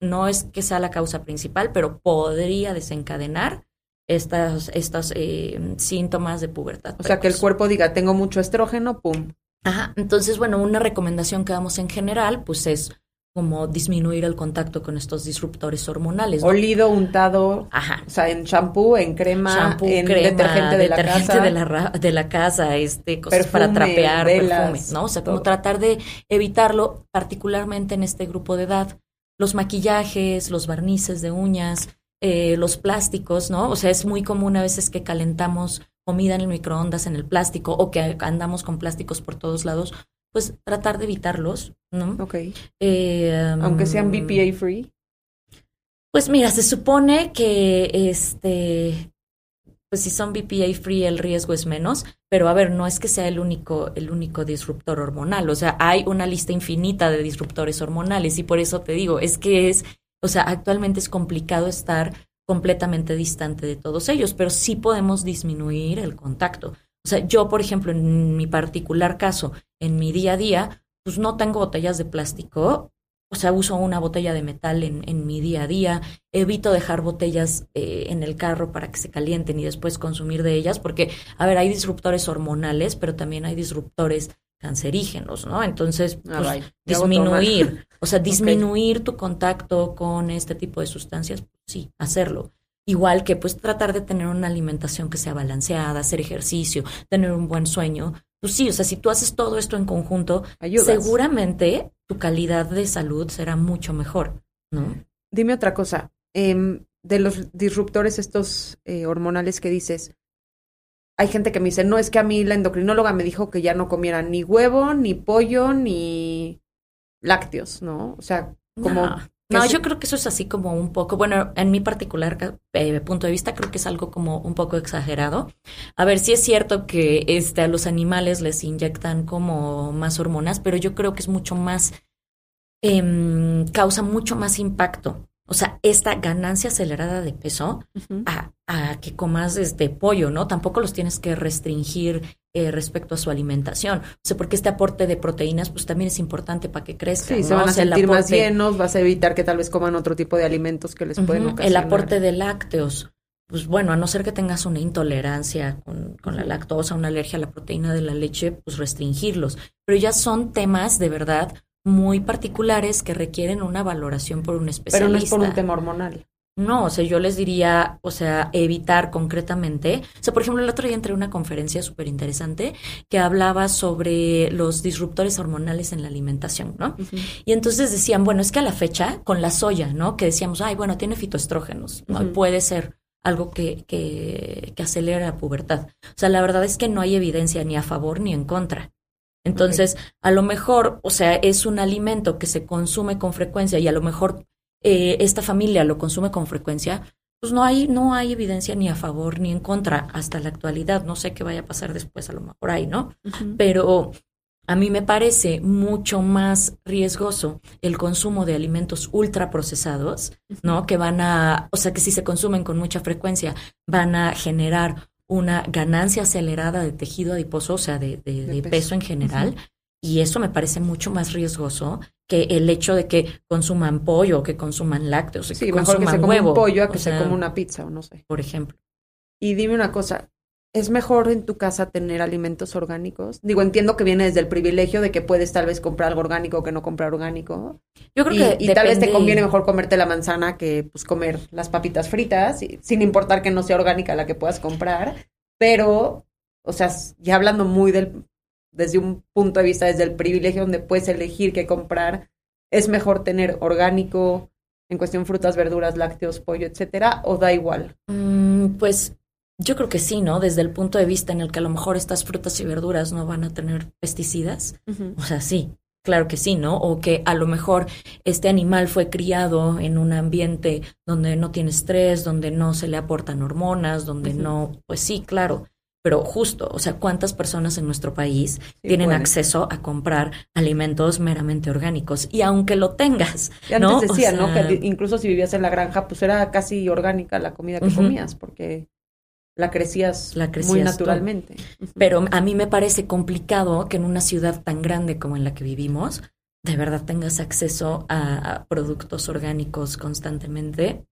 no es que sea la causa principal, pero podría desencadenar estas, estos eh, síntomas de pubertad. O sea, que el cuerpo diga, tengo mucho estrógeno, pum. Ajá. Entonces, bueno, una recomendación que damos en general, pues es como disminuir el contacto con estos disruptores hormonales. ¿no? Olido, untado, Ajá. o sea, en shampoo, en crema, Shampoo, en crema, detergente de la detergente casa. de la, de la casa, este, cosas Perfume, para trapear, velas, perfume, ¿no? O sea, como todo. tratar de evitarlo, particularmente en este grupo de edad. Los maquillajes, los barnices de uñas, eh, los plásticos, ¿no? O sea, es muy común a veces que calentamos comida en el microondas en el plástico o que andamos con plásticos por todos lados, pues tratar de evitarlos, ¿no? Ok. Eh, Aunque sean mm, BPA free. pues mira, se supone que este, pues si son BPA free el riesgo es menos, pero a ver, no es que sea el único, el único disruptor hormonal, o sea, hay una lista infinita de disruptores hormonales y por eso te digo, es que es, o sea, actualmente es complicado estar completamente distante de todos ellos, pero sí podemos disminuir el contacto. O sea, yo, por ejemplo, en mi particular caso, en mi día a día, pues no tengo botellas de plástico, o sea, uso una botella de metal en, en mi día a día, evito dejar botellas eh, en el carro para que se calienten y después consumir de ellas, porque, a ver, hay disruptores hormonales, pero también hay disruptores cancerígenos, ¿no? Entonces, Ah, pues, disminuir, o sea, disminuir tu contacto con este tipo de sustancias, pues, sí, hacerlo. Igual que pues tratar de tener una alimentación que sea balanceada, hacer ejercicio, tener un buen sueño. Pues sí, o sea, si tú haces todo esto en conjunto, Ayudas. seguramente tu calidad de salud será mucho mejor, ¿no? Dime otra cosa. em, de los disruptores estos eh, hormonales que dices, hay gente que me dice, no, es que a mí la endocrinóloga me dijo que ya no comiera ni huevo, ni pollo, ni lácteos, ¿no? O sea, como... No, no, yo creo que eso es así como un poco, bueno, en mi particular eh, punto de vista, creo que es algo como un poco exagerado. A ver, sí es cierto que este, a los animales les inyectan como más hormonas, pero yo creo que es mucho más, em, causa mucho más impacto. O sea, esta ganancia acelerada de peso a, a que comas este pollo, ¿no? Tampoco los tienes que restringir eh, respecto a su alimentación. O sea, porque este aporte de proteínas, pues también es importante para que crezcan. Sí, se van a O sea, el sentir más llenos, vas a evitar que tal vez coman otro tipo de alimentos que les pueden Ujú, El ocasionar. aporte de lácteos. Pues bueno, a no ser que tengas una intolerancia con, con la lactosa, una alergia a la proteína de la leche, pues restringirlos. Pero ya son temas de verdad muy particulares que requieren una valoración por un Pero especialista. no es por un tema hormonal. No, o sea, yo les diría, o sea, evitar concretamente. O sea, por ejemplo, el otro día entré a una conferencia súper interesante que hablaba sobre los disruptores hormonales en la alimentación, ¿no? Y entonces decían, bueno, es que a la fecha, con la soya, ¿no? Que decíamos, ay, bueno, tiene fitoestrógenos, ¿no? Puede ser algo que, que, que acelera la pubertad. O sea, la verdad es que no hay evidencia ni a favor ni en contra. Entonces, a lo mejor, o sea, es un alimento que se consume con frecuencia y a lo mejor eh, esta familia lo consume con frecuencia, pues no hay, no hay evidencia ni a favor ni en contra hasta la actualidad. No sé qué vaya a pasar después, a lo mejor ahí, ¿no? Pero a mí me parece mucho más riesgoso el consumo de alimentos ultraprocesados, ¿no? Que van a, o sea, que si se consumen con mucha frecuencia, van a generar una ganancia acelerada de tejido adiposo, o sea, de, de- De de peso. peso en general. Y eso me parece mucho más riesgoso que el hecho de que consuman pollo, que consuman lácteos, que Sí, mejor que consuman se coma huevo. un pollo a que o sea, se coma una pizza o no sé. Por ejemplo. Y dime una cosa, ¿Es mejor en tu casa tener alimentos orgánicos? Digo, entiendo que viene desde el privilegio de que puedes tal vez comprar algo orgánico que no comprar orgánico. Yo creo y, que y tal vez te conviene mejor comerte la manzana que pues comer las papitas fritas, y- sin importar que no sea orgánica la que puedas comprar. Pero, o sea, ya hablando muy del, desde un punto de vista, desde el privilegio donde puedes elegir qué comprar, es mejor tener orgánico, en cuestión frutas, verduras, lácteos, pollo, etcétera, o da igual. Mm, pues yo creo que sí, ¿no? Desde el punto de vista en el que a lo mejor estas frutas y verduras no van a tener pesticidas. O sea, sí, claro que sí, ¿no? O que a lo mejor este animal fue criado en un ambiente donde no tiene estrés, donde no se le aportan hormonas, donde no, pues sí, claro. Pero justo, o sea, ¿cuántas personas en nuestro país Sí, tienen acceso a comprar alimentos meramente orgánicos? Y aunque lo tengas, Y antes ¿no? O decía, ¿no? Que incluso si vivías en la granja, pues era casi orgánica la comida que comías, porque la crecías, La muy crecías tú. naturalmente. Pero a mí me parece complicado que en una ciudad tan grande como en la que vivimos, de verdad tengas acceso a, a productos orgánicos constantemente.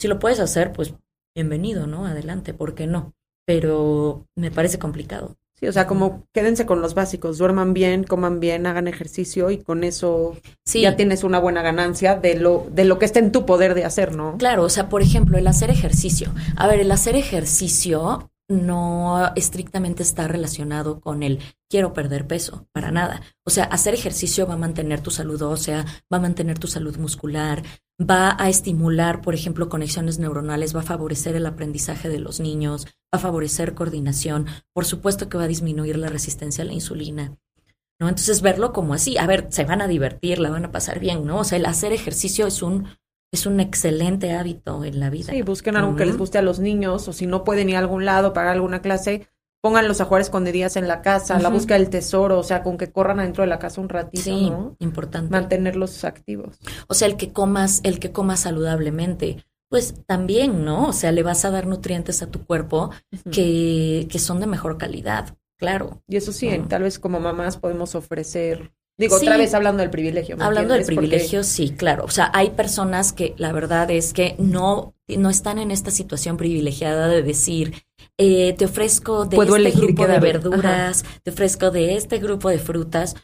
Si lo puedes hacer, pues bienvenido, ¿no? Adelante, ¿por qué no? Pero me parece complicado. Sí, o sea, como quédense con los básicos, duerman bien, coman bien, hagan ejercicio y con eso Sí, ya tienes una buena ganancia de lo, de lo que está en tu poder de hacer, ¿no? Claro, o sea, por ejemplo, el hacer ejercicio. A ver, el hacer ejercicio no estrictamente está relacionado con el quiero perder peso, para nada. O sea, hacer ejercicio va a mantener tu salud ósea, va a mantener tu salud muscular, va a estimular, por ejemplo, conexiones neuronales, va a favorecer el aprendizaje de los niños, va a favorecer coordinación, por supuesto que va a disminuir la resistencia a la insulina. ¿No? Entonces verlo como así, a ver, se van a divertir, la van a pasar bien, ¿no? O sea, el hacer ejercicio es un es un excelente hábito en la vida. Sí, busquen algo que les guste a los niños o si no pueden ir a algún lado, pagar alguna clase, pónganlos a jugar escondidas en la casa, la búsqueda del tesoro, o sea, con que corran adentro de la casa un ratito, Sí, ¿no? importante. Mantenerlos activos. O sea, el que comas, el que comas saludablemente, pues también, ¿no? O sea, le vas a dar nutrientes a tu cuerpo que, que son de mejor calidad, claro. Y eso sí, tal vez como mamás podemos ofrecer, digo, Sí. otra vez hablando del privilegio. ¿me Hablando del entiendes? Privilegio, sí, claro. O sea, hay personas que la verdad es que no, no están en esta situación privilegiada de decir, eh, te ofrezco de Puedo este grupo de verduras, te ofrezco de este grupo de frutas.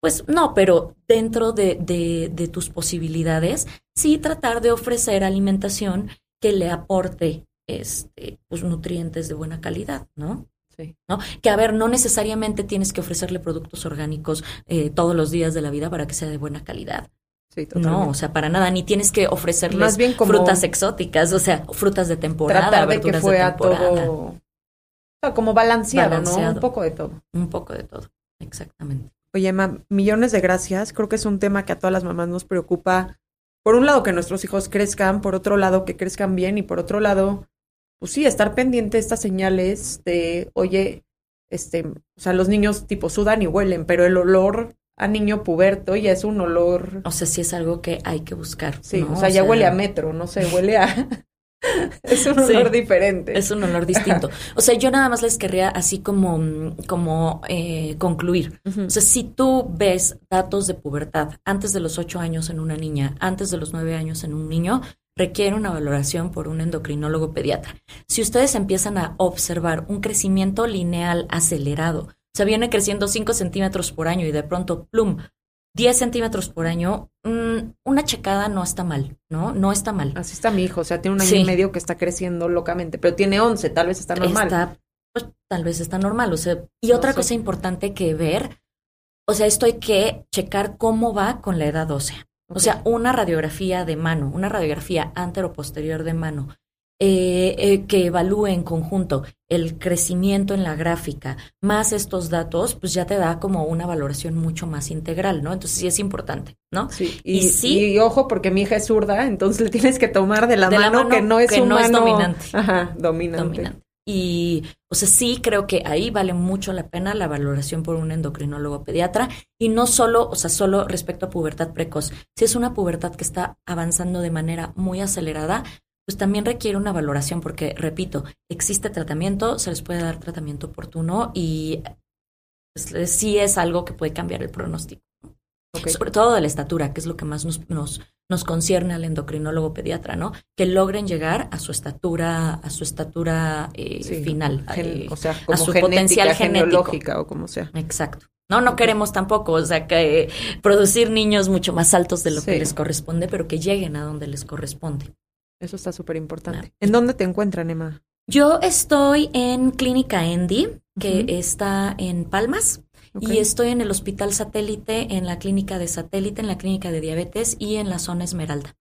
Pues no, pero dentro de, de, de tus posibilidades, sí tratar de ofrecer alimentación que le aporte este, pues, nutrientes de buena calidad, ¿no? Sí. ¿no? Que a ver, no necesariamente tienes que ofrecerle productos orgánicos eh, todos los días de la vida para que sea de buena calidad. Sí, No, o sea, para nada, ni tienes que ofrecerles Más bien como frutas exóticas, o sea, frutas de temporada, tratar de que fuera temporada, todo, como balanceado, ¿no? Balanceado. Un poco de todo. un poco de todo, exactamente. Oye, Emma, millones de gracias. Creo que es un tema que a todas las mamás nos preocupa. Por un lado, que nuestros hijos crezcan, por otro lado, que crezcan bien y por otro lado, pues sí, estar pendiente de estas señales de, oye, este, o sea, los niños tipo sudan y huelen, pero el olor a niño puberto ya es un olor, O sea, sí es algo que hay que buscar. sí, ¿no? o sea, ya huele a metro, no sé, huele a, es un Sí. olor diferente. Es un olor distinto. O sea, yo nada más les querría así como, como eh, concluir. O sea, si tú ves datos de pubertad antes de los ocho años en una niña, antes de los nueve años en un niño, requiere una valoración por un endocrinólogo pediatra. Si ustedes empiezan a observar un crecimiento lineal acelerado, o sea, viene creciendo cinco centímetros por año y de pronto, plum, 10 centímetros por año, mm, una checada no está mal, ¿no? No está mal. Así está mi hijo, o sea, tiene un año Sí. y medio que está creciendo locamente, pero tiene 11, tal vez está normal. Está, pues tal vez está normal. O sea, y otra sé. cosa importante que ver, o sea, esto hay que checar cómo va con la edad ósea. O sea, una radiografía de mano, una radiografía antero-posterior de mano, eh, eh, que evalúe en conjunto el crecimiento en la gráfica, más estos datos, pues ya te da como una valoración mucho más integral, ¿no? Entonces sí es importante, ¿no? Sí, Y y, sí- y ojo, porque mi hija es zurda, entonces le tienes que tomar de la, De la mano, que no es que no es dominante. Ajá, dominante. dominante. Y, o sea, sí creo que ahí vale mucho la pena la valoración por un endocrinólogo pediatra y no solo, o sea, solo respecto a pubertad precoz. Si es una pubertad que está avanzando de manera muy acelerada, pues también requiere una valoración porque, repito, existe tratamiento, se les puede dar tratamiento oportuno y pues, sí es algo que puede cambiar el pronóstico. Sobre todo de la estatura, que es lo que más nos, nos, nos concierne al endocrinólogo pediatra, ¿no? Que logren llegar a su estatura, a su estatura eh, final, gen- eh, o sea, a su genética, potencial genético. o como sea. Exacto. No, no queremos tampoco, o sea, que eh, producir niños mucho más altos de lo que les corresponde, pero que lleguen a donde les corresponde. Eso está súper importante. ¿En dónde te encuentran, Emma? Yo estoy en Clínica Endy, que está en Palmas, Y estoy en el Hospital Satélite, en la Clínica de Satélite, en la Clínica de Diabetes y en la zona Esmeralda.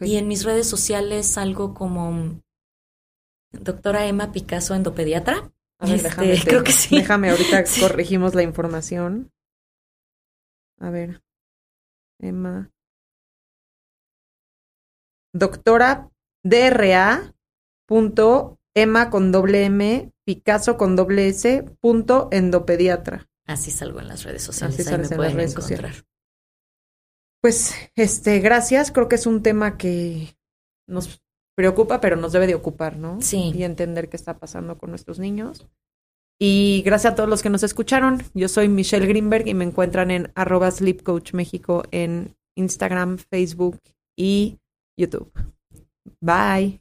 Y en mis redes sociales algo como doctora Emma Picasso, endopediatra. A ver, Este, déjame, te- creo que sí. Déjame, ahorita Sí. corregimos la información. A ver. Emma. Doctora DRA punto Emma con doble M, Picasso con doble S, punto endopediatra. Así salgo en las redes sociales, Así ahí me en las pueden redes encontrar. sociales. Pues, este, gracias. Creo que es un tema que nos preocupa, pero nos debe de ocupar, ¿no? Sí. Y entender qué está pasando con nuestros niños. Y gracias a todos los que nos escucharon. Yo soy Michelle Greenberg y me encuentran en arroba Sleep Coach México en Instagram, Facebook y YouTube. Bye.